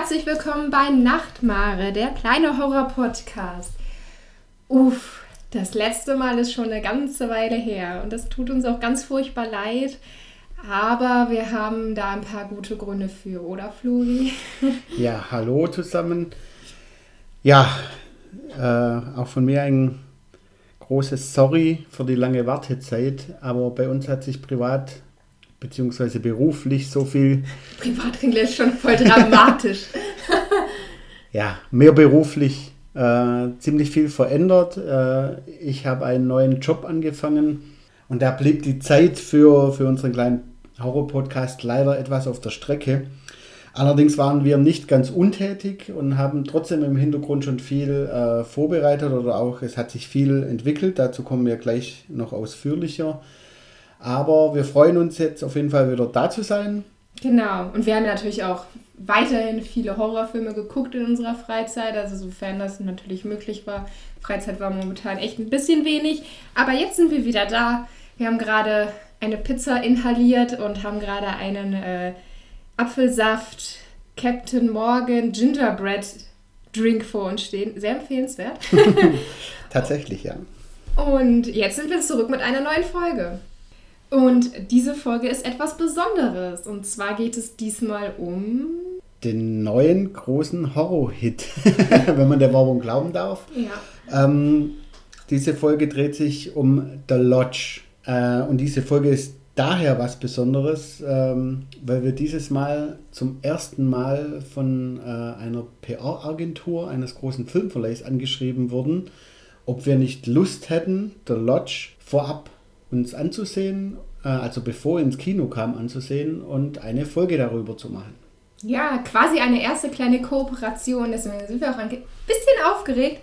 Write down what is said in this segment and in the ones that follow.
herzlich willkommen bei Nachtmare, der kleine Horror-Podcast. Uff, das letzte Mal ist schon eine ganze Weile her und das tut uns auch ganz furchtbar leid. Aber wir haben da ein paar gute Gründe für, oder Flori? Ja, hallo zusammen. Ja, äh, auch von mir ein großes Sorry für die lange Wartezeit, aber bei uns hat sich privat bzw. beruflich so viel. Privat klingt jetzt schon voll dramatisch. ja, mehr beruflich äh, ziemlich viel verändert. Äh, ich habe einen neuen Job angefangen und da blieb die Zeit für, für unseren kleinen Horror-Podcast leider etwas auf der Strecke. Allerdings waren wir nicht ganz untätig und haben trotzdem im Hintergrund schon viel äh, vorbereitet oder auch es hat sich viel entwickelt. Dazu kommen wir gleich noch ausführlicher. Aber wir freuen uns jetzt auf jeden Fall wieder da zu sein. Genau. Und wir haben natürlich auch weiterhin viele Horrorfilme geguckt in unserer Freizeit, also sofern das natürlich möglich war. Freizeit war momentan echt ein bisschen wenig, aber jetzt sind wir wieder da. Wir haben gerade eine Pizza inhaliert und haben gerade einen äh, Apfelsaft Captain Morgan Gingerbread Drink vor uns stehen. Sehr empfehlenswert. Tatsächlich, ja. Und jetzt sind wir zurück mit einer neuen Folge. Und diese Folge ist etwas Besonderes. Und zwar geht es diesmal um. Den neuen großen Horror-Hit, wenn man der Werbung glauben darf. Ja. Ähm, diese Folge dreht sich um The Lodge. Äh, und diese Folge ist daher was Besonderes, ähm, weil wir dieses Mal zum ersten Mal von äh, einer PR-Agentur eines großen Filmverleihs angeschrieben wurden, ob wir nicht Lust hätten, The Lodge vorab uns anzusehen, äh, also bevor ins Kino kam, anzusehen und eine Folge darüber zu machen. Ja, quasi eine erste kleine Kooperation. Deswegen sind wir auch ein bisschen aufgeregt.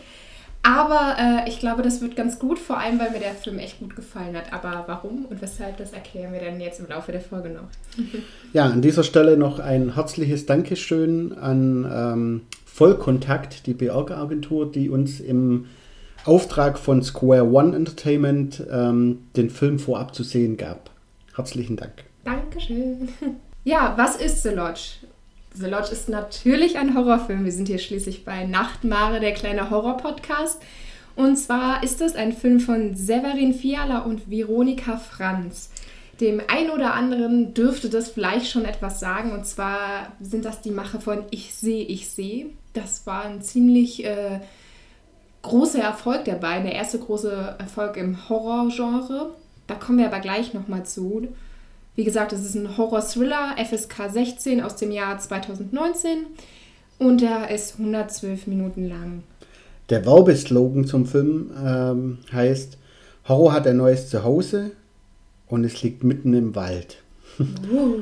Aber äh, ich glaube, das wird ganz gut, vor allem weil mir der Film echt gut gefallen hat. Aber warum und weshalb, das erklären wir dann jetzt im Laufe der Folge noch. ja, an dieser Stelle noch ein herzliches Dankeschön an ähm, Vollkontakt, die BR-Agentur, die uns im Auftrag von Square One Entertainment ähm, den Film vorab zu sehen gab. Herzlichen Dank. Dankeschön. Ja, was ist The Lodge? The Lodge ist natürlich ein Horrorfilm. Wir sind hier schließlich bei Nachtmare, der kleine Horror-Podcast. Und zwar ist es ein Film von Severin Fiala und Veronika Franz. Dem einen oder anderen dürfte das vielleicht schon etwas sagen. Und zwar sind das die Mache von Ich sehe, ich sehe. Das war ein ziemlich äh, großer Erfolg der beiden, der erste große Erfolg im Horrorgenre. Da kommen wir aber gleich nochmal zu. Wie gesagt, es ist ein Horror-Thriller, FSK 16 aus dem Jahr 2019 und er ist 112 Minuten lang. Der Werbeslogan zum Film ähm, heißt: Horror hat ein neues Zuhause und es liegt mitten im Wald. Uh.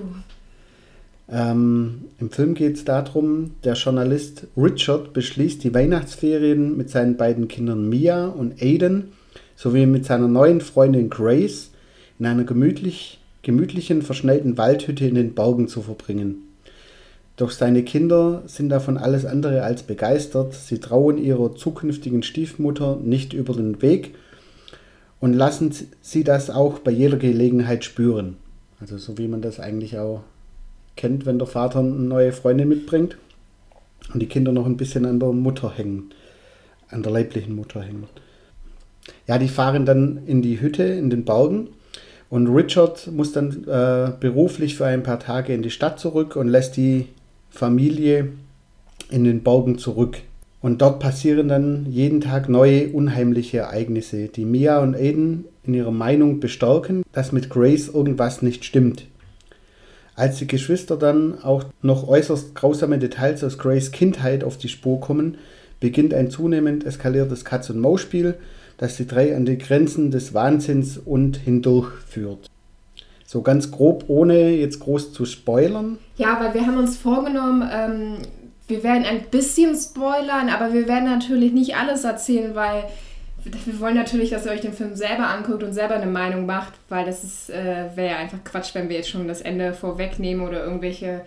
Ähm, Im Film geht es darum, der Journalist Richard beschließt, die Weihnachtsferien mit seinen beiden Kindern Mia und Aiden sowie mit seiner neuen Freundin Grace in einer gemütlich, gemütlichen, verschneiten Waldhütte in den Bergen zu verbringen. Doch seine Kinder sind davon alles andere als begeistert. Sie trauen ihrer zukünftigen Stiefmutter nicht über den Weg und lassen sie das auch bei jeder Gelegenheit spüren. Also so wie man das eigentlich auch kennt, wenn der Vater eine neue Freundin mitbringt und die Kinder noch ein bisschen an der Mutter hängen, an der leiblichen Mutter hängen. Ja, die fahren dann in die Hütte in den Bergen und Richard muss dann äh, beruflich für ein paar Tage in die Stadt zurück und lässt die Familie in den Bergen zurück. Und dort passieren dann jeden Tag neue unheimliche Ereignisse, die Mia und Aiden in ihrer Meinung bestärken, dass mit Grace irgendwas nicht stimmt. Als die Geschwister dann auch noch äußerst grausame Details aus Grays Kindheit auf die Spur kommen, beginnt ein zunehmend eskaliertes Katz-und-Maus-Spiel, das die drei an die Grenzen des Wahnsinns und hindurch führt. So ganz grob, ohne jetzt groß zu spoilern. Ja, weil wir haben uns vorgenommen, ähm, wir werden ein bisschen spoilern, aber wir werden natürlich nicht alles erzählen, weil wir wollen natürlich, dass ihr euch den Film selber anguckt und selber eine Meinung macht, weil das äh, wäre ja einfach Quatsch, wenn wir jetzt schon das Ende vorwegnehmen oder irgendwelche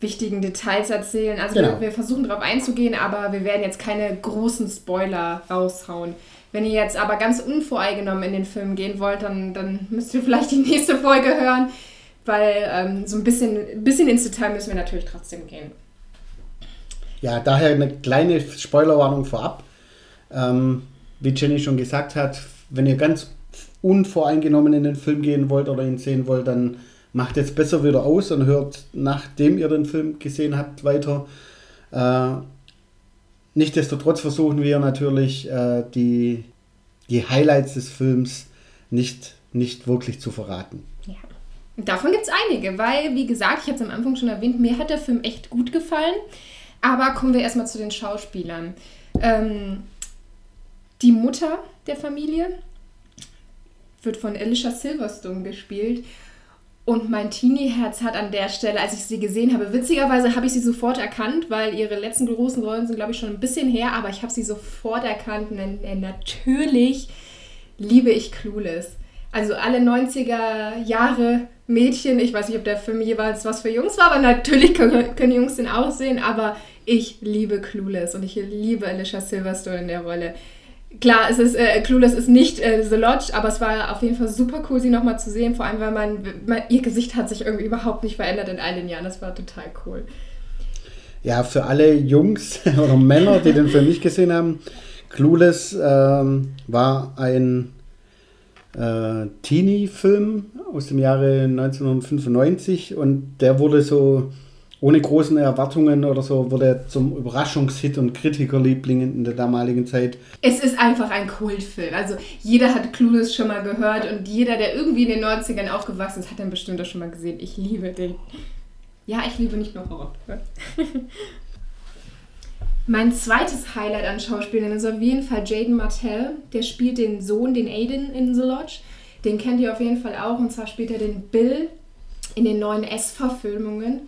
wichtigen Details erzählen. Also genau. wir, wir, versuchen darauf einzugehen, aber wir werden jetzt keine großen Spoiler raushauen. Wenn ihr jetzt aber ganz unvoreingenommen in den Film gehen wollt, dann, dann müsst ihr vielleicht die nächste Folge hören, weil ähm, so ein bisschen, bisschen ins Detail müssen wir natürlich trotzdem gehen. Ja, daher eine kleine Spoilerwarnung vorab. Ähm, wie Jenny schon gesagt hat, wenn ihr ganz unvoreingenommen in den Film gehen wollt oder ihn sehen wollt, dann macht jetzt besser wieder aus und hört, nachdem ihr den Film gesehen habt, weiter. Äh, Nichtsdestotrotz versuchen wir natürlich, äh, die, die Highlights des Films nicht, nicht wirklich zu verraten. Davon gibt es einige, weil, wie gesagt, ich habe es am Anfang schon erwähnt, mir hat der Film echt gut gefallen. Aber kommen wir erstmal zu den Schauspielern. Ähm, die Mutter der Familie wird von Alicia Silverstone gespielt. Und mein Teenie-Herz hat an der Stelle, als ich sie gesehen habe, witzigerweise habe ich sie sofort erkannt, weil ihre letzten großen Rollen sind, glaube ich, schon ein bisschen her, aber ich habe sie sofort erkannt. Und natürlich liebe ich Clueless. Also alle 90er Jahre Mädchen, ich weiß nicht, ob der Film jeweils was für Jungs war, aber natürlich können, können Jungs den auch sehen, aber ich liebe Clueless und ich liebe Alicia Silverstone in der Rolle klar, es ist, äh, Clueless ist nicht äh, The Lodge, aber es war auf jeden Fall super cool, sie nochmal zu sehen. Vor allem, weil man, man, ihr Gesicht hat sich irgendwie überhaupt nicht verändert in all den Jahren. Das war total cool. Ja, für alle Jungs oder Männer, die den Film nicht gesehen haben, Clueless ähm, war ein äh, Teenie-Film aus dem Jahre 1995 und der wurde so ohne großen Erwartungen oder so wurde er zum Überraschungshit und Kritikerliebling in der damaligen Zeit. Es ist einfach ein Kultfilm. Also jeder hat Clueless schon mal gehört und jeder, der irgendwie in den 90ern aufgewachsen ist, hat den bestimmt auch schon mal gesehen. Ich liebe den. Ja, ich liebe nicht nur Horror. mein zweites Highlight an Schauspielern ist auf jeden Fall Jaden Martell. Der spielt den Sohn, den Aiden in The Lodge. Den kennt ihr auf jeden Fall auch. Und zwar spielt er den Bill in den neuen S-Verfilmungen.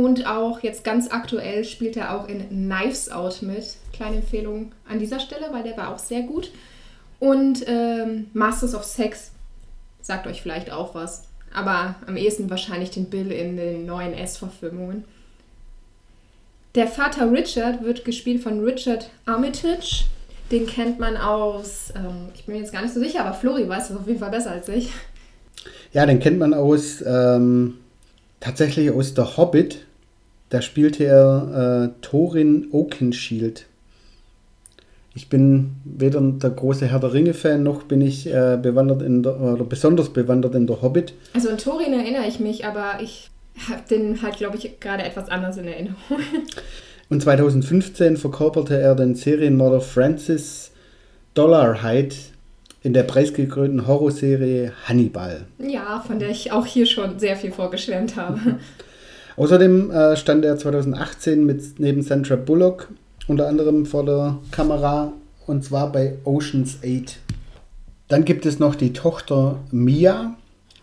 Und auch jetzt ganz aktuell spielt er auch in Knives Out mit. Kleine Empfehlung an dieser Stelle, weil der war auch sehr gut. Und ähm, Masters of Sex sagt euch vielleicht auch was. Aber am ehesten wahrscheinlich den Bill in den neuen S-Verfilmungen. Der Vater Richard wird gespielt von Richard Armitage. Den kennt man aus, ähm, ich bin mir jetzt gar nicht so sicher, aber Flori weiß es auf jeden Fall besser als ich. Ja, den kennt man aus, ähm, tatsächlich aus der Hobbit. Da spielte er äh, Thorin Oakenshield. Ich bin weder der große Herr der Ringe-Fan, noch bin ich äh, bewandert in der, oder besonders bewandert in der Hobbit. Also an Thorin erinnere ich mich, aber ich habe den halt, glaube ich, gerade etwas anders in Erinnerung. Und 2015 verkörperte er den Serienmörder Francis Dollarhide in der preisgekrönten Horrorserie Hannibal. Ja, von der ich auch hier schon sehr viel vorgeschwärmt habe. Außerdem äh, stand er 2018 mit, neben Sandra Bullock unter anderem vor der Kamera und zwar bei Oceans 8. Dann gibt es noch die Tochter Mia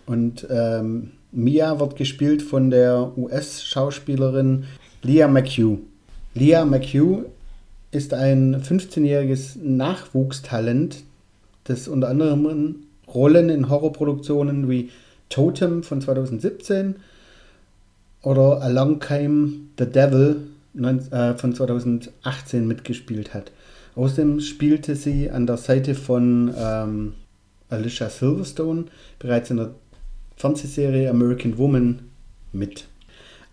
und ähm, Mia wird gespielt von der US-Schauspielerin Leah McHugh. Leah McHugh ist ein 15-jähriges Nachwuchstalent, das unter anderem Rollen in Horrorproduktionen wie Totem von 2017 oder Along Came the Devil äh, von 2018 mitgespielt hat. Außerdem spielte sie an der Seite von ähm, Alicia Silverstone bereits in der Fernsehserie American Woman mit.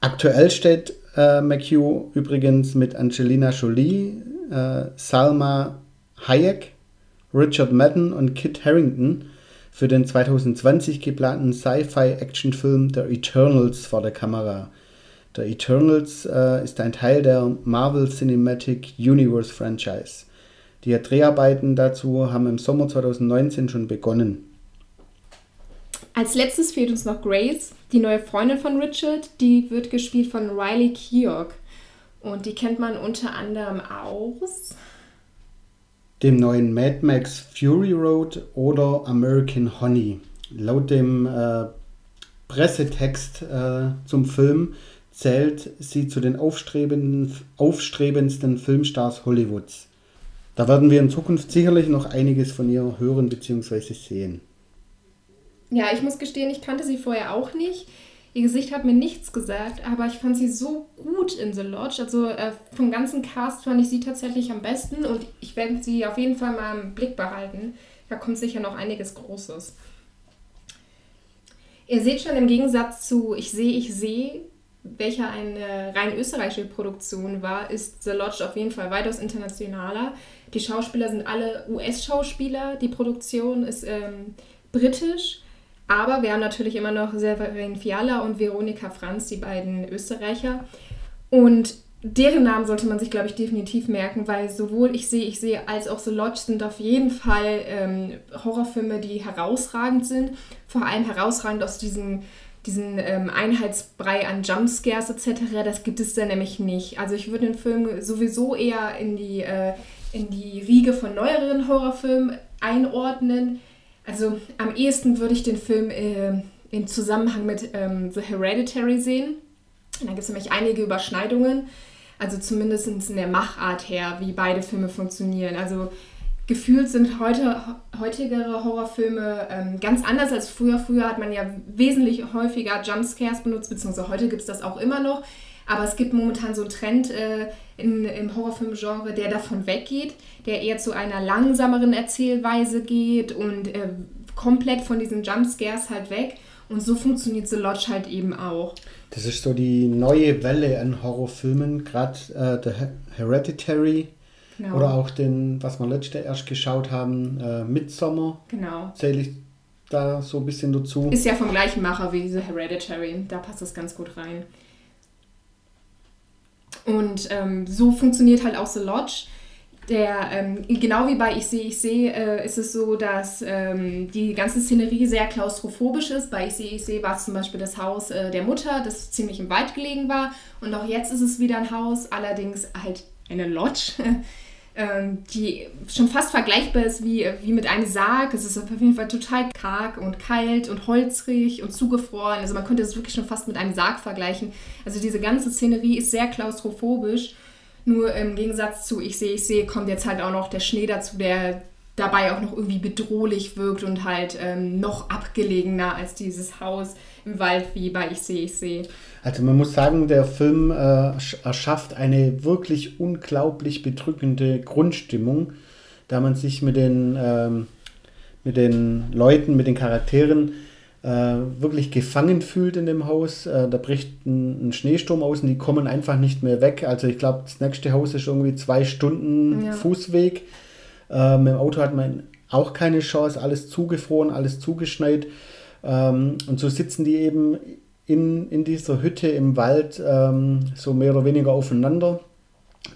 Aktuell steht äh, McHugh übrigens mit Angelina Jolie, äh, Salma Hayek, Richard Madden und Kit Harrington für den 2020 geplanten Sci-Fi-Actionfilm The Eternals vor der Kamera. The Eternals äh, ist ein Teil der Marvel Cinematic Universe Franchise. Die Dreharbeiten dazu haben im Sommer 2019 schon begonnen. Als letztes fehlt uns noch Grace, die neue Freundin von Richard. Die wird gespielt von Riley Keough. Und die kennt man unter anderem aus dem neuen Mad Max Fury Road oder American Honey. Laut dem äh, Pressetext äh, zum Film zählt sie zu den aufstrebendsten Filmstars Hollywoods. Da werden wir in Zukunft sicherlich noch einiges von ihr hören bzw. sehen. Ja, ich muss gestehen, ich kannte sie vorher auch nicht. Ihr Gesicht hat mir nichts gesagt, aber ich fand sie so gut in The Lodge. Also äh, vom ganzen Cast fand ich sie tatsächlich am besten und ich werde sie auf jeden Fall mal im Blick behalten. Da kommt sicher noch einiges Großes. Ihr seht schon im Gegensatz zu Ich sehe, ich sehe, welcher eine rein österreichische Produktion war, ist The Lodge auf jeden Fall weitaus internationaler. Die Schauspieler sind alle US-Schauspieler, die Produktion ist ähm, britisch, aber wir haben natürlich immer noch Severin Fiala und Veronika Franz, die beiden Österreicher. Und deren Namen sollte man sich, glaube ich, definitiv merken, weil sowohl Ich sehe, ich sehe als auch The Lodge sind auf jeden Fall ähm, Horrorfilme, die herausragend sind. Vor allem herausragend aus diesem diesen ähm, Einheitsbrei an Jumpscares etc., das gibt es da nämlich nicht. Also ich würde den Film sowieso eher in die, äh, in die Riege von neueren Horrorfilmen einordnen. Also am ehesten würde ich den Film äh, im Zusammenhang mit ähm, The Hereditary sehen. Da gibt es nämlich einige Überschneidungen. Also zumindest in der Machart her, wie beide Filme funktionieren. Also gefühlt sind heute, heutigere Horrorfilme ähm, ganz anders als früher. Früher hat man ja wesentlich häufiger Jumpscares benutzt, beziehungsweise heute gibt es das auch immer noch. Aber es gibt momentan so einen Trend äh, in, im Horrorfilmgenre, der davon weggeht, der eher zu einer langsameren Erzählweise geht und äh, komplett von diesen Jumpscares halt weg. Und so funktioniert The Lodge halt eben auch. Das ist so die neue Welle an Horrorfilmen, gerade äh, The Hereditary Genau. Oder auch den, was wir letzte erst geschaut haben, äh, Midsommer. Genau. Zähle ich da so ein bisschen dazu. Ist ja vom gleichen Macher wie The Hereditary. Da passt das ganz gut rein. Und ähm, so funktioniert halt auch The Lodge. Der, ähm, genau wie bei Ich sehe, ich sehe, äh, ist es so, dass ähm, die ganze Szenerie sehr klaustrophobisch ist. Bei Ich sehe, ich sehe war es zum Beispiel das Haus äh, der Mutter, das ziemlich im Wald gelegen war. Und auch jetzt ist es wieder ein Haus, allerdings halt eine Lodge. Ähm, die schon fast vergleichbar ist wie, wie mit einem Sarg. Es ist auf jeden Fall total karg und kalt und holzrig und zugefroren. Also man könnte es wirklich schon fast mit einem Sarg vergleichen. Also diese ganze Szenerie ist sehr klaustrophobisch. Nur im Gegensatz zu Ich sehe, ich sehe, kommt jetzt halt auch noch der Schnee dazu, der dabei auch noch irgendwie bedrohlich wirkt und halt ähm, noch abgelegener als dieses Haus im Wald wie bei Ich sehe, ich sehe. Also man muss sagen, der Film äh, erschafft eine wirklich unglaublich bedrückende Grundstimmung, da man sich mit den, ähm, mit den Leuten, mit den Charakteren äh, wirklich gefangen fühlt in dem Haus. Äh, da bricht ein, ein, Schneesturm aus und die kommen einfach nicht mehr weg. Also ich glaube, das nächste Haus ist irgendwie zwei Stunden ja. Fußweg. Äh, mit dem Auto hat man auch keine Chance, alles zugefroren, alles zugeschneit. Ähm, und so sitzen die eben in, in dieser Hütte im Wald ähm, so mehr oder weniger aufeinander.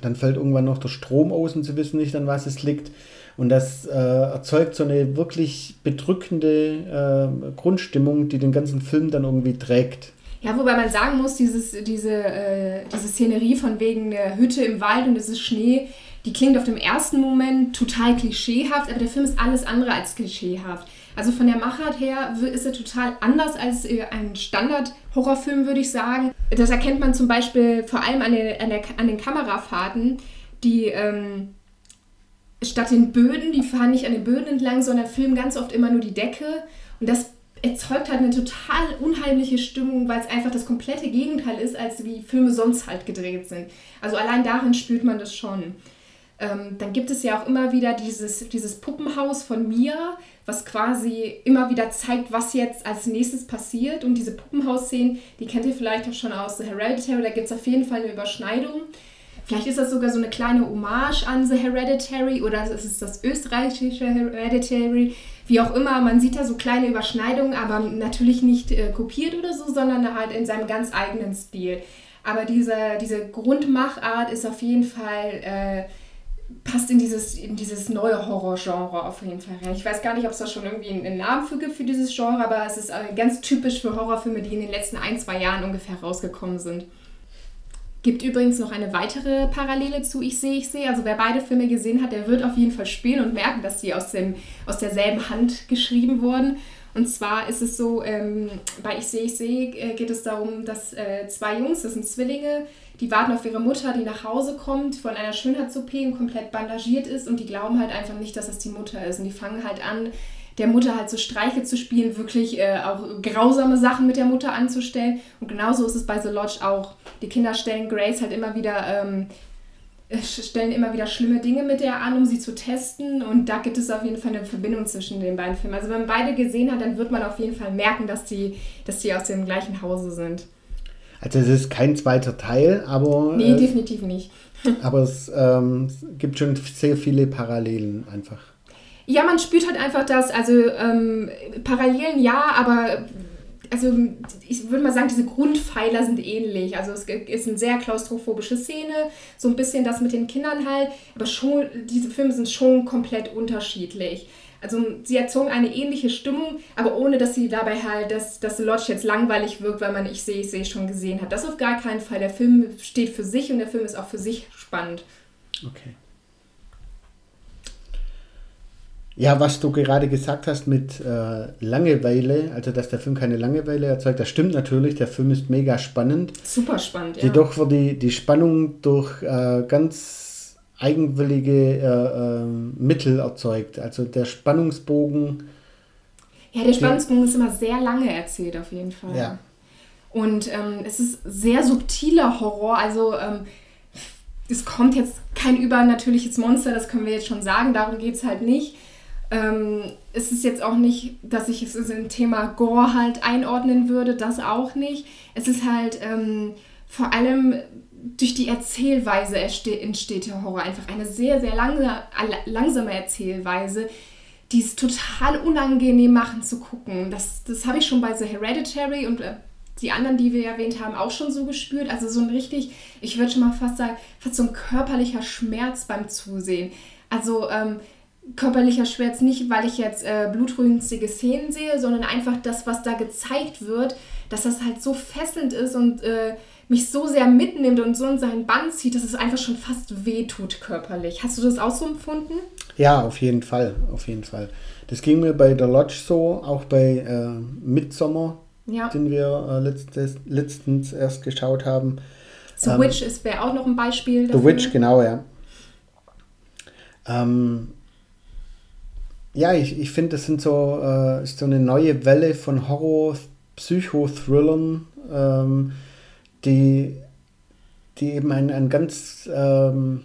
Dann fällt irgendwann noch der Strom aus und sie wissen nicht, an was es liegt. Und das äh, erzeugt so eine wirklich bedrückende äh, Grundstimmung, die den ganzen Film dann irgendwie trägt. Ja, wobei man sagen muss, dieses, diese, äh, diese Szenerie von wegen der Hütte im Wald und es ist Schnee, die klingt auf dem ersten Moment total klischeehaft, aber der Film ist alles andere als klischeehaft. Also von der Machart her ist er total anders als äh, ein Standard-Horrorfilm, würde ich sagen. Das erkennt man zum Beispiel vor allem an, den, an, der, an den Kamerafahrten, die ähm, statt den Böden, die fahren nicht an den Böden entlang, sondern filmen ganz oft immer nur die Decke. Und das erzeugt halt eine total unheimliche Stimmung, weil es einfach das komplette Gegenteil ist, als wie Filme sonst halt gedreht sind. Also allein darin spürt man das schon. Ähm, dann gibt es ja auch immer wieder dieses, dieses Puppenhaus von Mia, was quasi immer wieder zeigt, was jetzt als nächstes passiert. Und diese Puppenhausszenen, die kennt ihr vielleicht auch schon aus The Hereditary, da gibt es auf jeden Fall eine Überschneidung. Vielleicht ist das sogar so eine kleine Hommage an The Hereditary oder es ist das österreichische Hereditary, wie auch immer. Man sieht da so kleine Überschneidungen, aber natürlich nicht äh, kopiert oder so, sondern halt in seinem ganz eigenen Stil. Aber diese, diese Grundmachart ist auf jeden Fall äh, passt in dieses, in dieses neue Horrorgenre auf jeden Fall rein. Ich weiß gar nicht, ob es da schon irgendwie einen Namen für gibt für dieses Genre, aber es ist äh, ganz typisch für Horrorfilme, die in den letzten ein, zwei Jahren ungefähr rausgekommen sind. Gibt übrigens noch eine weitere Parallele zu Ich sehe, ich sehe. Also wer beide Filme gesehen hat, der wird auf jeden Fall spielen und merken, dass die aus, dem, aus derselben Hand geschrieben wurden. Und zwar ist es so, ähm, bei Ich sehe, ich sehe äh, geht es darum, dass äh, zwei Jungs, das sind Zwillinge, die warten auf ihre Mutter, die nach Hause kommt, von einer Schönheits-OP und komplett bandagiert ist und die glauben halt einfach nicht, dass das die Mutter ist. Und die fangen halt an, der Mutter halt so Streiche zu spielen, wirklich äh, auch grausame Sachen mit der Mutter anzustellen. Und genauso ist es bei The Lodge auch. Die Kinder stellen Grace halt immer wieder, ähm, äh, stellen immer wieder schlimme Dinge mit der an, um sie zu testen. Und da gibt es auf jeden Fall eine Verbindung zwischen den beiden Filmen. Also wenn man beide gesehen hat, dann wird man auf jeden Fall merken, dass die, dass die aus dem gleichen Hause sind. Also es ist kein zweiter Teil, aber... Nee, äh, definitiv nicht. aber es ähm, gibt schon sehr viele Parallelen einfach. Ja, man spürt halt einfach das, also ähm, Parallelen ja, aber also ich würde mal sagen, diese Grundpfeiler sind ähnlich. Also es ist eine sehr klaustrophobische Szene, so ein bisschen das mit den Kindern halt, aber schon, diese Filme sind schon komplett unterschiedlich. Also sie erzeugen eine ähnliche Stimmung, aber ohne dass sie dabei halt, dass, dass The Lodge jetzt langweilig wirkt, weil man Ich sehe, ich sehe schon gesehen hat. Das auf gar keinen Fall. Der Film steht für sich und der Film ist auch für sich spannend. Okay. Ja, was du gerade gesagt hast mit äh, Langeweile, also dass der Film keine Langeweile erzeugt, das stimmt natürlich. Der Film ist mega spannend. Super spannend, ja. Jedoch wird die, die Spannung durch äh, ganz eigenwillige äh, äh Mittel erzeugt. Also der Spannungsbogen. Ja, der Spannungsbogen ist immer sehr lange erzählt, auf jeden Fall. Ja. Und ähm, es ist sehr subtiler Horror. Also ähm, es kommt jetzt kein übernatürliches Monster, das können wir jetzt schon sagen. Darum geht es halt nicht. Ähm, es ist jetzt auch nicht, dass ich es im Thema Gore halt einordnen würde, das auch nicht. Es ist halt ähm, vor allem durch die Erzählweise entsteht der Horror. Einfach eine sehr, sehr langsame, Erzählweise, die es total unangenehm machen zu gucken. Das, das habe ich schon bei The Hereditary und äh, die anderen, die wir erwähnt haben, auch schon so gespürt. Also so ein richtig, ich würde schon mal fast sagen, fast so ein körperlicher Schmerz beim Zusehen. Also ähm, körperlicher Schmerz nicht, weil ich jetzt äh, blutrünstige Szenen sehe, sondern einfach das, was da gezeigt wird, dass das halt so fesselnd ist und äh, mich so sehr mitnimmt und so in seinen Bann zieht, dass es einfach schon fast wehtut körperlich. Hast du das auch so empfunden? Ja, auf jeden Fall, auf jeden Fall. Das ging mir bei The Lodge so, auch bei äh, Midsommar, ja. den wir äh, letztes, letztens erst geschaut haben. The ähm, Witch wäre auch noch ein Beispiel dafür. The Witch, genau, ja. Ähm, ja, ich, ich finde, das sind so, äh, ist so eine neue Welle von Horror, Psychothrillern, ähm, die, die eben ein, ein ganz ähm,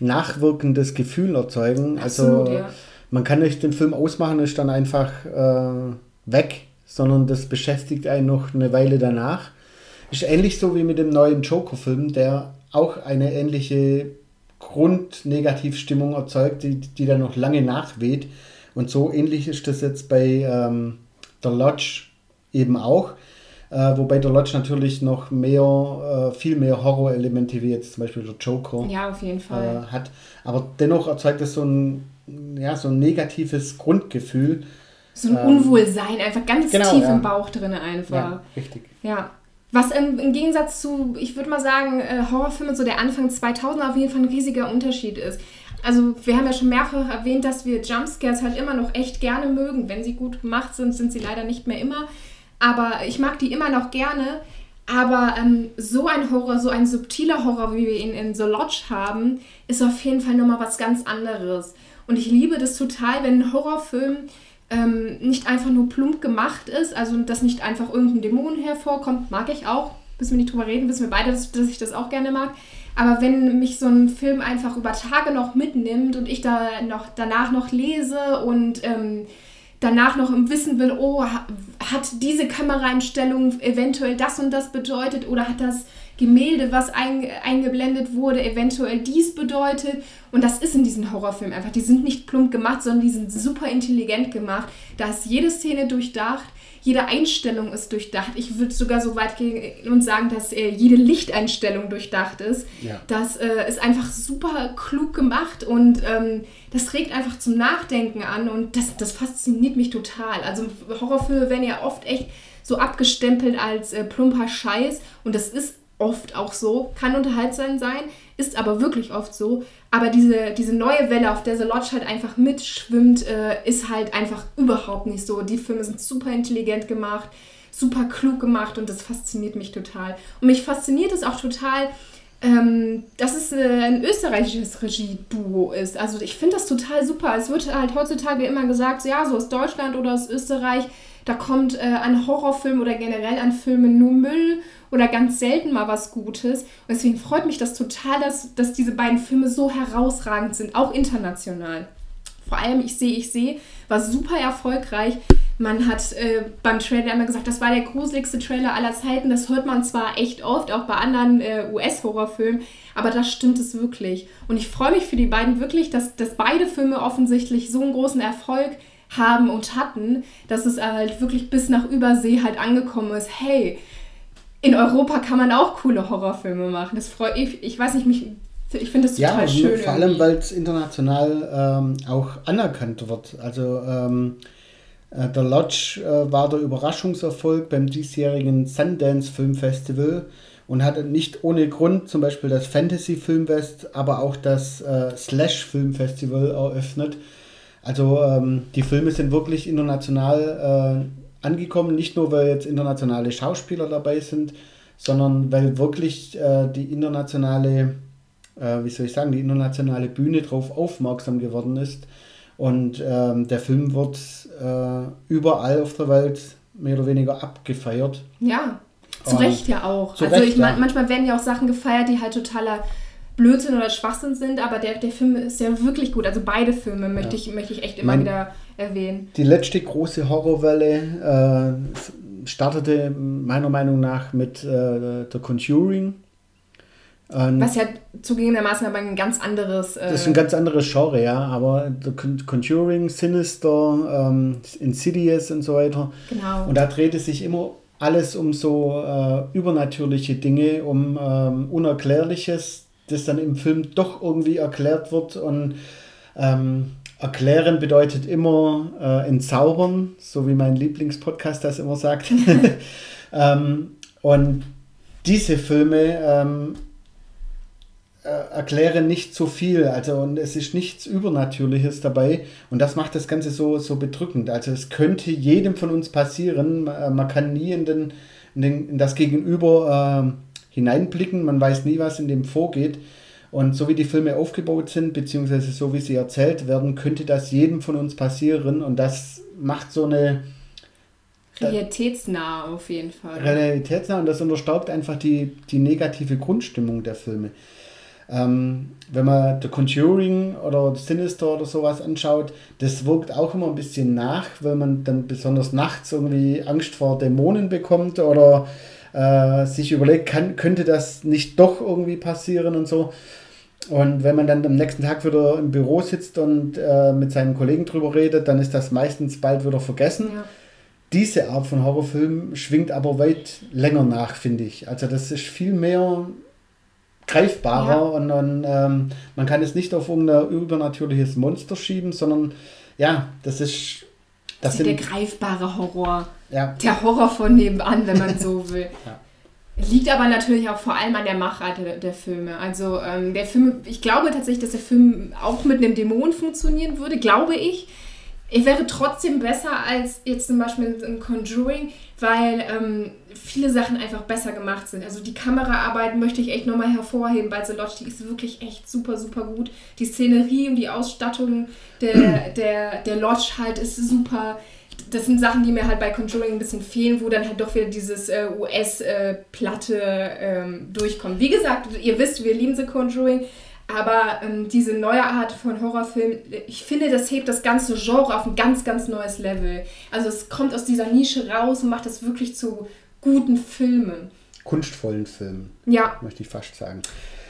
nachwirkendes Gefühl erzeugen. Also, Absolut, also ja. man kann nicht den Film ausmachen, ist dann einfach äh, weg, sondern das beschäftigt einen noch eine Weile danach. Ist ähnlich so wie mit dem neuen Joker-Film, der auch eine ähnliche Grundnegativstimmung erzeugt, die, die dann noch lange nachweht. Und so ähnlich ist das jetzt bei ähm, der Lodge eben auch. Äh, wobei der Lodge natürlich noch mehr, äh, viel mehr Horror-Elemente wie jetzt zum Beispiel der Joker ja, auf jeden Fall. Äh, hat. Aber dennoch erzeugt es so ein, ja, so ein negatives Grundgefühl. So ein ähm, Unwohlsein, einfach ganz genau, tief ja. im Bauch drin einfach. Ja, richtig. Ja. Was im, im Gegensatz zu, ich würde mal sagen, äh, Horrorfilmen so der Anfang 2000 auf jeden Fall ein riesiger Unterschied ist also wir haben ja schon mehrfach erwähnt, dass wir Jumpscares halt immer noch echt gerne mögen. Wenn sie gut gemacht sind, sind sie leider nicht mehr immer. Aber ich mag die immer noch gerne. Aber ähm, so ein Horror, so ein subtiler Horror, wie wir ihn in The Lodge haben, ist auf jeden Fall nochmal was ganz anderes. Und ich liebe das total, wenn ein Horrorfilm ähm, nicht einfach nur plump gemacht ist, also dass nicht einfach irgendein Dämon hervorkommt, mag ich auch. Müssen wir nicht drüber reden, wissen wir beide, dass, dass ich das auch gerne mag. Aber wenn mich so ein Film einfach über Tage noch mitnimmt und ich da noch danach noch lese und ähm, danach noch im Wissen will, oh, hat diese Kameraeinstellung eventuell das und das bedeutet oder hat das Gemälde, was ein, eingeblendet wurde, eventuell dies bedeutet. Und das ist in diesen Horrorfilmen einfach. Die sind nicht plump gemacht, sondern die sind super intelligent gemacht. Da ist jede Szene durchdacht jede Einstellung ist durchdacht. Ich würde sogar so weit gehen und sagen, dass äh, jede Lichteinstellung durchdacht ist. Ja. Das äh, ist einfach super klug gemacht und ähm, das regt einfach zum Nachdenken an und das, das fasziniert mich total. Also Horrorfilme werden ja oft echt so abgestempelt als äh, plumper Scheiß und das ist oft auch so, kann unterhaltsam sein, ist aber wirklich oft so. Aber diese, diese neue Welle, auf der The Lodge halt einfach mitschwimmt, äh, ist halt einfach überhaupt nicht so. Die Filme sind super intelligent gemacht, super klug gemacht und das fasziniert mich total. Und mich fasziniert es auch total, ähm, dass es äh, ein österreichisches Regieduo ist. Also ich finde das total super. Es wird halt heutzutage immer gesagt, ja, so aus Deutschland oder aus Österreich da kommt äh, an Horrorfilmen oder generell an Filmen nur Müll oder ganz selten mal was Gutes. Und deswegen freut mich das total, dass, dass diese beiden Filme so herausragend sind, auch international. Vor allem Ich sehe, ich sehe, war super erfolgreich. Man hat äh, beim Trailer immer gesagt, das war der gruseligste Trailer aller Zeiten. Das hört man zwar echt oft, auch bei anderen äh, US-Horrorfilmen, aber das stimmt es wirklich. Und ich freue mich für die beiden wirklich, dass, dass beide Filme offensichtlich so einen großen Erfolg haben und hatten, dass es halt wirklich bis nach Übersee halt angekommen ist. Hey, in Europa kann man auch coole Horrorfilme machen. Das freut ich, ich weiß nicht, mich, ich finde das total ja, schön. Vor allem, weil es international ähm, auch anerkannt wird. Also ähm, äh, der Lodge äh, war der Überraschungserfolg beim diesjährigen Sundance Film Festival und hatte nicht ohne Grund zum Beispiel das Fantasy Filmfest, aber auch das äh, Slash Film Festival eröffnet. Also ähm, die Filme sind wirklich international äh, angekommen, nicht nur weil jetzt internationale Schauspieler dabei sind, sondern weil wirklich äh, die internationale, äh, wie soll ich sagen, die internationale Bühne darauf aufmerksam geworden ist. Und ähm, der Film wird äh, überall auf der Welt mehr oder weniger abgefeiert. Ja, zu Recht ja auch. Also Recht, ich ja. manchmal werden ja auch Sachen gefeiert, die halt totaler Blödsinn oder Schwachsinn sind, aber der, der Film ist ja wirklich gut. Also beide Filme möchte, ich, möchte ich echt immer Mein- wieder erwähnen. Die letzte große Horrorwelle äh, startete meiner Meinung nach mit äh, The Conjuring. Und Was ja zugegebenermaßen aber ein ganz anderes. Äh, das ist ein ganz anderes Genre, ja, aber The Con- Conjuring, Sinister, ähm, Insidious und so weiter. genau. Und da drehte sich immer alles um so äh, übernatürliche Dinge, um ähm, Unerklärliches, das dann im Film doch irgendwie erklärt wird. Und ähm, erklären bedeutet immer äh, entzaubern, so wie mein Lieblingspodcast das immer sagt. ähm, und diese Filme ähm, äh, erklären nicht so viel, also und es ist nichts Übernatürliches dabei und das macht das Ganze so, so bedrückend. Also es könnte jedem von uns passieren, man, äh, man kann nie in, den, in, den, in das Gegenüber äh, hineinblicken, man weiß nie, was in dem vorgeht. Und so wie die Filme aufgebaut sind, beziehungsweise so wie sie erzählt werden, könnte das jedem von uns passieren und das macht so eine Realitätsnah auf jeden Fall. realitätsnah und das unterstaubt einfach die, die negative Grundstimmung der Filme. Ähm, wenn man The Conjuring oder Sinister oder sowas anschaut, das wirkt auch immer ein bisschen nach, weil man dann besonders nachts irgendwie Angst vor Dämonen bekommt oder äh, sich überlegt, kann, könnte das nicht doch irgendwie passieren und so. Und wenn man dann am nächsten Tag wieder im Büro sitzt und äh, mit seinen Kollegen drüber redet, dann ist das meistens bald wieder vergessen Ja. diese Art von Horrorfilm schwingt aber weit länger nach, finde ich. Also das ist viel mehr greifbarer Ja. und, und ähm, man kann es nicht auf irgendein übernatürliches Monster schieben, sondern ja, das ist das der sind greifbare Horror. Ja, Der Horror von nebenan, wenn man so will. Ja. Liegt aber natürlich auch vor allem an der Machart der, der Filme. Also ähm, der Film, ich glaube tatsächlich, dass der Film auch mit einem Dämon funktionieren würde, glaube ich. Er wäre trotzdem besser als jetzt zum Beispiel in Conjuring, weil ähm, viele Sachen einfach besser gemacht sind. Also die Kameraarbeit möchte ich echt nochmal hervorheben bei The Lodge. Die ist wirklich echt super, super gut. Die Szenerie und die Ausstattung der, der, der Lodge halt ist super. Das sind Sachen, die mir halt bei Conjuring ein bisschen fehlen, wo dann halt doch wieder dieses äh, US-Platte ähm, durchkommt. Wie gesagt, ihr wisst, wir lieben The Conjuring, aber ähm, diese neue Art von Horrorfilm, ich finde, das hebt das ganze Genre auf ein ganz, ganz neues Level. Also es kommt aus dieser Nische raus und macht das wirklich zu guten Filmen. kunstvollen Film, Ja, möchte ich fast sagen.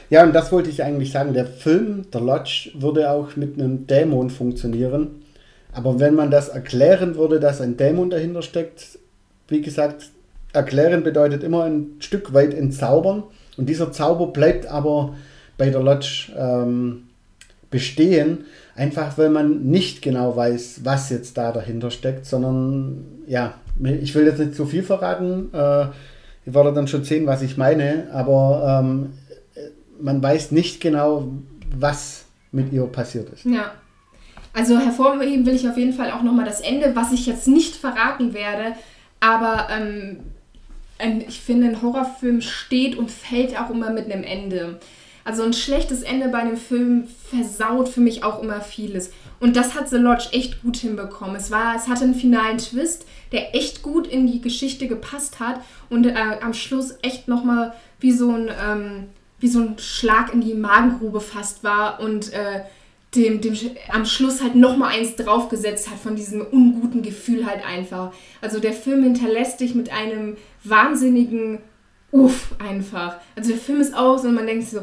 Ja, und das wollte ich eigentlich sagen. Der Film, The Lodge, würde auch mit einem Dämon funktionieren. Aber wenn man das erklären würde, dass ein Dämon dahinter steckt, wie gesagt, erklären bedeutet immer ein Stück weit entzaubern. Und dieser Zauber bleibt aber bei der Lodge ähm, bestehen, einfach weil man nicht genau weiß, was jetzt da dahinter steckt, sondern ja, ich will jetzt nicht zu viel verraten. Äh, ihr werdet dann schon sehen, was ich meine, aber ähm, man weiß nicht genau, was mit ihr passiert ist. ja. Also hervorheben will ich auf jeden Fall auch nochmal das Ende, was ich jetzt nicht verraten werde, aber ähm, ich finde, ein Horrorfilm steht und fällt auch immer mit einem Ende. Also ein schlechtes Ende bei einem Film versaut für mich auch immer vieles. Und das hat The Lodge echt gut hinbekommen. Es, war, es hatte einen finalen Twist, der echt gut in die Geschichte gepasst hat und äh, am Schluss echt nochmal wie so ein, ähm, wie so ein Schlag in die Magengrube fast war und äh, dem, dem am Schluss halt nochmal eins draufgesetzt hat von diesem unguten Gefühl halt einfach. Also der Film hinterlässt dich mit einem wahnsinnigen Uff einfach. Also der Film ist aus und man denkt so,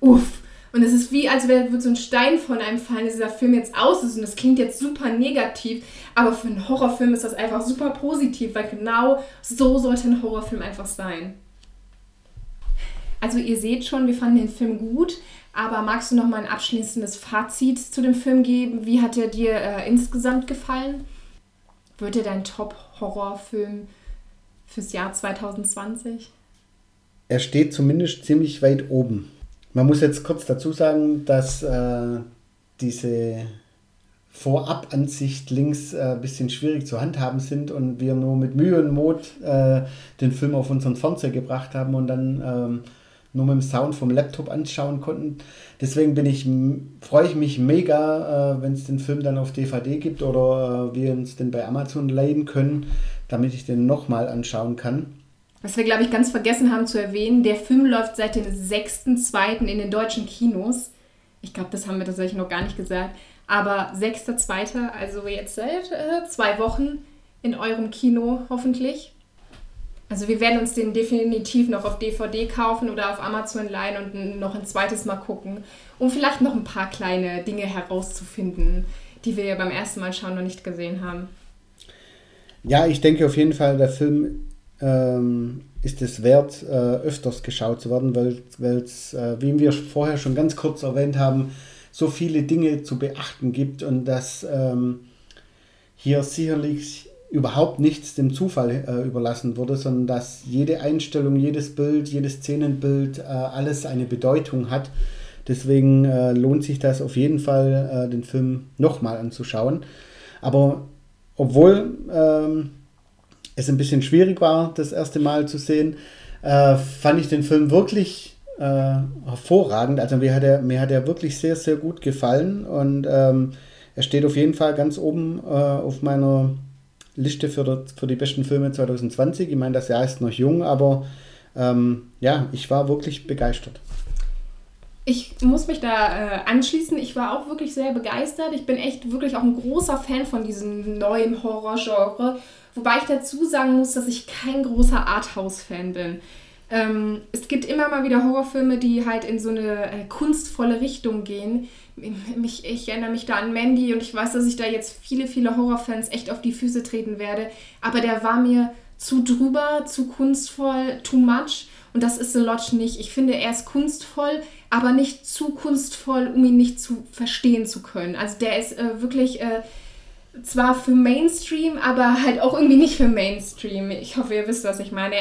Uff. Und es ist wie, als wäre so ein Stein von einem fallen, dass dieser Film jetzt aus ist. Und das klingt jetzt super negativ, aber für einen Horrorfilm ist das einfach super positiv, weil genau so sollte ein Horrorfilm einfach sein. Also ihr seht schon, wir fanden den Film gut, aber magst du noch mal ein abschließendes Fazit zu dem Film geben? Wie hat er dir äh, insgesamt gefallen? Wird er dein Top-Horrorfilm fürs Jahr 2020? Er steht zumindest ziemlich weit oben. Man muss jetzt kurz dazu sagen, dass äh, diese Vorabansicht links äh, ein bisschen schwierig zu handhaben sind und wir nur mit Mühe und Not äh, den Film auf unseren Fernseher gebracht haben und dann ähm, nur mit dem Sound vom Laptop anschauen konnten. Deswegen bin ich, freue ich mich mega, äh, wenn es den Film dann auf DVD gibt oder äh, wir uns den bei Amazon leihen können, damit ich den nochmal anschauen kann. Was wir, glaube ich, ganz vergessen haben zu erwähnen, der Film läuft seit dem 6.2. in den deutschen Kinos. Ich glaube, das haben wir tatsächlich noch gar nicht gesagt. Aber 6.2., also jetzt seit äh, zwei Wochen in eurem Kino hoffentlich. Also wir werden uns den definitiv noch auf DVD kaufen oder auf Amazon leihen und noch ein zweites Mal gucken, um vielleicht noch ein paar kleine Dinge herauszufinden, die wir ja beim ersten Mal schauen noch nicht gesehen haben. Ja, ich denke auf jeden Fall, der Film ähm, ist es wert, äh, öfters geschaut zu werden, weil es, äh, wie wir vorher schon ganz kurz erwähnt haben, so viele Dinge zu beachten gibt und dass ähm, hier sicherlich überhaupt nichts dem Zufall äh, überlassen wurde, sondern dass jede Einstellung, jedes Bild, jedes Szenenbild, äh, alles eine Bedeutung hat. Deswegen äh, lohnt sich das auf jeden Fall, äh, den Film nochmal anzuschauen. Aber obwohl ähm, es ein bisschen schwierig war, das erste Mal zu sehen, äh, fand ich den Film wirklich äh, hervorragend. Also mir hat, er, mir hat er wirklich sehr, sehr gut gefallen und ähm, er steht auf jeden Fall ganz oben auf meiner Liste für, der, für die besten Filme 2020. Ich meine, das Jahr ist noch jung, aber ähm, ja, ich war wirklich begeistert. Ich muss mich da äh, anschließen. Ich war auch wirklich sehr begeistert. Ich bin echt wirklich auch ein großer Fan von diesem neuen Horrorgenre. Wobei ich dazu sagen muss, dass ich kein großer Arthouse-Fan bin. Ähm, es gibt immer mal wieder Horrorfilme, die halt in so eine äh, kunstvolle Richtung gehen. Mich, ich erinnere mich da an Mandy und ich weiß, dass ich da jetzt viele, viele Horrorfans echt auf die Füße treten werde. Aber der war mir zu drüber, zu kunstvoll, too much. Und das ist The Lodge nicht. Ich finde, er ist kunstvoll, aber nicht zu kunstvoll, um ihn nicht zu verstehen zu können. Also der ist äh, wirklich äh, zwar für Mainstream, aber halt auch irgendwie nicht für Mainstream. Ich hoffe, ihr wisst, was ich meine.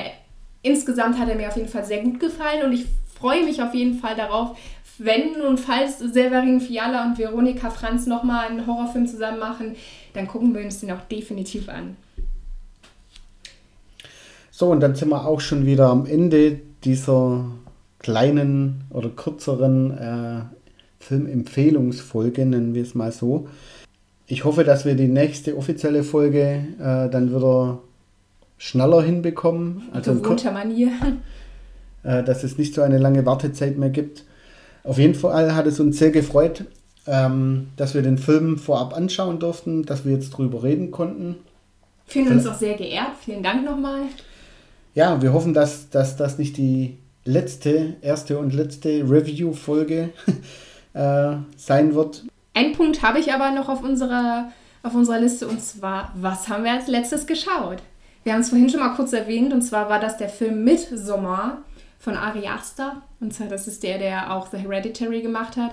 Insgesamt hat er mir auf jeden Fall sehr gut gefallen und ich freue mich auf jeden Fall darauf, wenn und falls Severin Fiala und Veronika Franz nochmal einen Horrorfilm zusammen machen, dann gucken wir uns den auch definitiv an. So, und dann sind wir auch schon wieder am Ende dieser kleinen oder kürzeren äh, Filmempfehlungsfolge, nennen wir es mal so ich hoffe, dass wir die nächste offizielle Folge äh, dann wieder schneller hinbekommen. Also in gewohnter Manier. Äh, dass es nicht so eine lange Wartezeit mehr gibt. Auf jeden Fall hat es uns sehr gefreut, ähm, dass wir den Film vorab anschauen durften, dass wir jetzt drüber reden konnten. Fühlen uns auch sehr geehrt. Vielen Dank nochmal. Ja, wir hoffen, dass, dass das nicht die letzte, erste und letzte Review-Folge äh, sein wird. Einen Punkt habe ich aber noch auf unserer, auf unserer Liste und zwar, was haben wir als letztes geschaut? Wir haben es vorhin schon mal kurz erwähnt und zwar war das der Film Midsommar von Ari Aster. Und zwar, das ist der, der auch The Hereditary gemacht hat.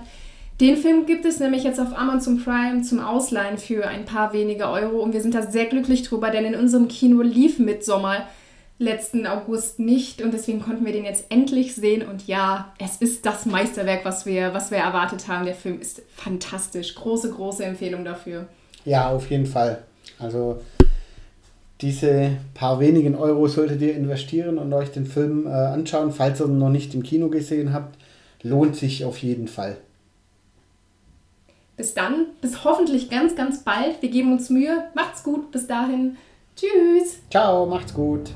Den Film gibt es nämlich jetzt auf Amazon Prime zum Ausleihen für ein paar wenige Euro und wir sind da sehr glücklich drüber, denn in unserem Kino lief Midsommar letzten August nicht und deswegen konnten wir den jetzt endlich sehen und ja, es ist das Meisterwerk, was wir, was wir erwartet haben. Der Film ist fantastisch. Große, große Empfehlung dafür. Ja, auf jeden Fall. Also diese paar wenigen Euro solltet ihr investieren und euch den Film äh, anschauen, falls ihr ihn noch nicht im Kino gesehen habt. Lohnt sich auf jeden Fall. Bis dann, bis hoffentlich ganz, ganz bald. Wir geben uns Mühe. Macht's gut. Bis dahin. Tschüss. Ciao, macht's gut.